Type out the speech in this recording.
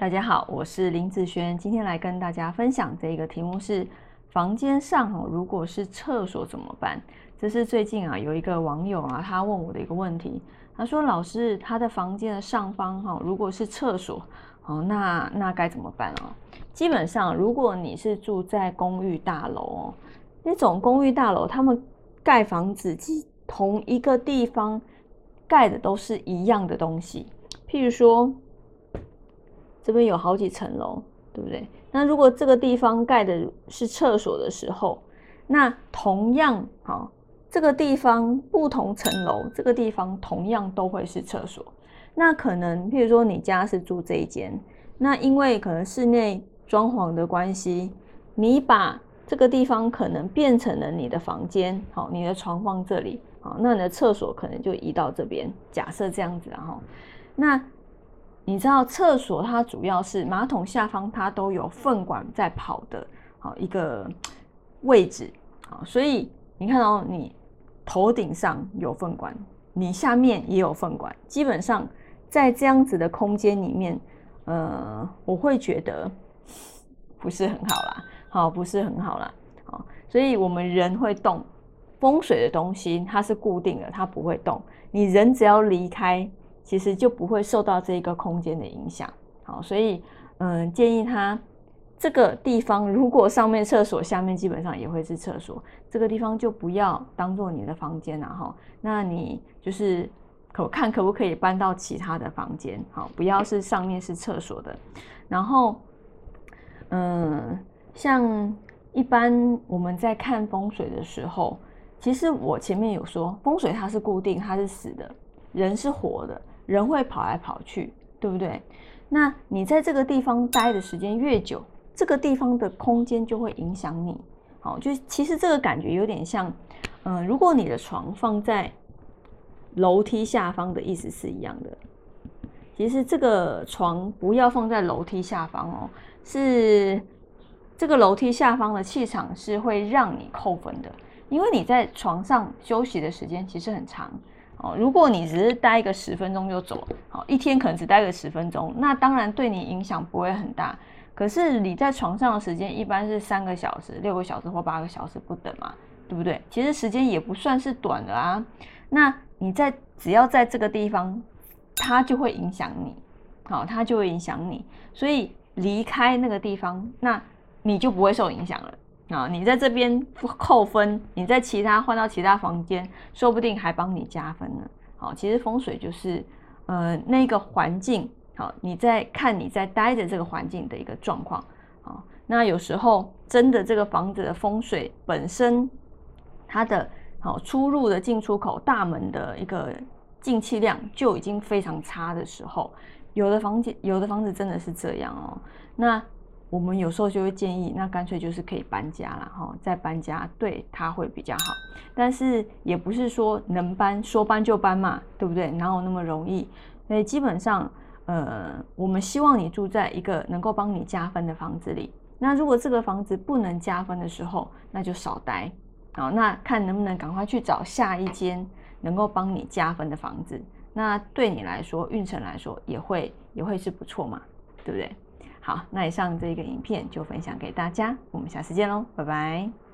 大家好，我是林子轩，今天来跟大家分享这个题目是：房间上哦，如果是厕所怎么办？这是最近啊有一个网友啊，他问我的一个问题。他说：“老师，他的房间的上方哈，如果是厕所，哦，那那该怎么办啊？基本上，如果你是住在公寓大楼哦，那种公寓大楼，他们盖房子，同一个地方盖的都是一样的东西，譬如说。”这边有好几层楼，对不对？那如果这个地方盖的是厕所的时候，那同样啊，这个地方不同层楼，这个地方同样都会是厕所。那可能，譬如说你家是住这一间，那因为可能室内装潢的关系，你把这个地方可能变成了你的房间，好，你的床放这里，好，那你的厕所可能就移到这边。假设这样子，然后那。你知道厕所它主要是马桶下方它都有粪管在跑的，好一个位置，好，所以你看到你头顶上有粪管，你下面也有粪管，基本上在这样子的空间里面，呃，我会觉得不是很好啦，好，不是很好啦，好，所以我们人会动，风水的东西它是固定的，它不会动，你人只要离开。其实就不会受到这个空间的影响，好，所以嗯，建议他这个地方如果上面厕所，下面基本上也会是厕所，这个地方就不要当做你的房间了哈。那你就是可看可不可以搬到其他的房间，好，不要是上面是厕所的。然后嗯，像一般我们在看风水的时候，其实我前面有说，风水它是固定，它是死的，人是活的。人会跑来跑去，对不对？那你在这个地方待的时间越久，这个地方的空间就会影响你。好，就其实这个感觉有点像，嗯，如果你的床放在楼梯下方的意思是一样的。其实这个床不要放在楼梯下方哦，是这个楼梯下方的气场是会让你扣分的，因为你在床上休息的时间其实很长。哦，如果你只是待一个十分钟就走，好，一天可能只待个十分钟，那当然对你影响不会很大。可是你在床上的时间一般是三个小时、六个小时或八个小时不等嘛，对不对？其实时间也不算是短的啊。那你在只要在这个地方，它就会影响你，好，它就会影响你。所以离开那个地方，那你就不会受影响了。啊，你在这边扣分，你在其他换到其他房间，说不定还帮你加分呢。好，其实风水就是，呃，那个环境，好，你在看你在待的这个环境的一个状况。好，那有时候真的这个房子的风水本身，它的好出入的进出口大门的一个进气量就已经非常差的时候，有的房间有的房子真的是这样哦。那我们有时候就会建议，那干脆就是可以搬家了哈，再搬家对他会比较好。但是也不是说能搬说搬就搬嘛，对不对？哪有那么容易？所以基本上，呃，我们希望你住在一个能够帮你加分的房子里。那如果这个房子不能加分的时候，那就少待。好，那看能不能赶快去找下一间能够帮你加分的房子。那对你来说，运程来说也会也会是不错嘛，对不对？好，那以上这个影片就分享给大家，我们下次见喽，拜拜。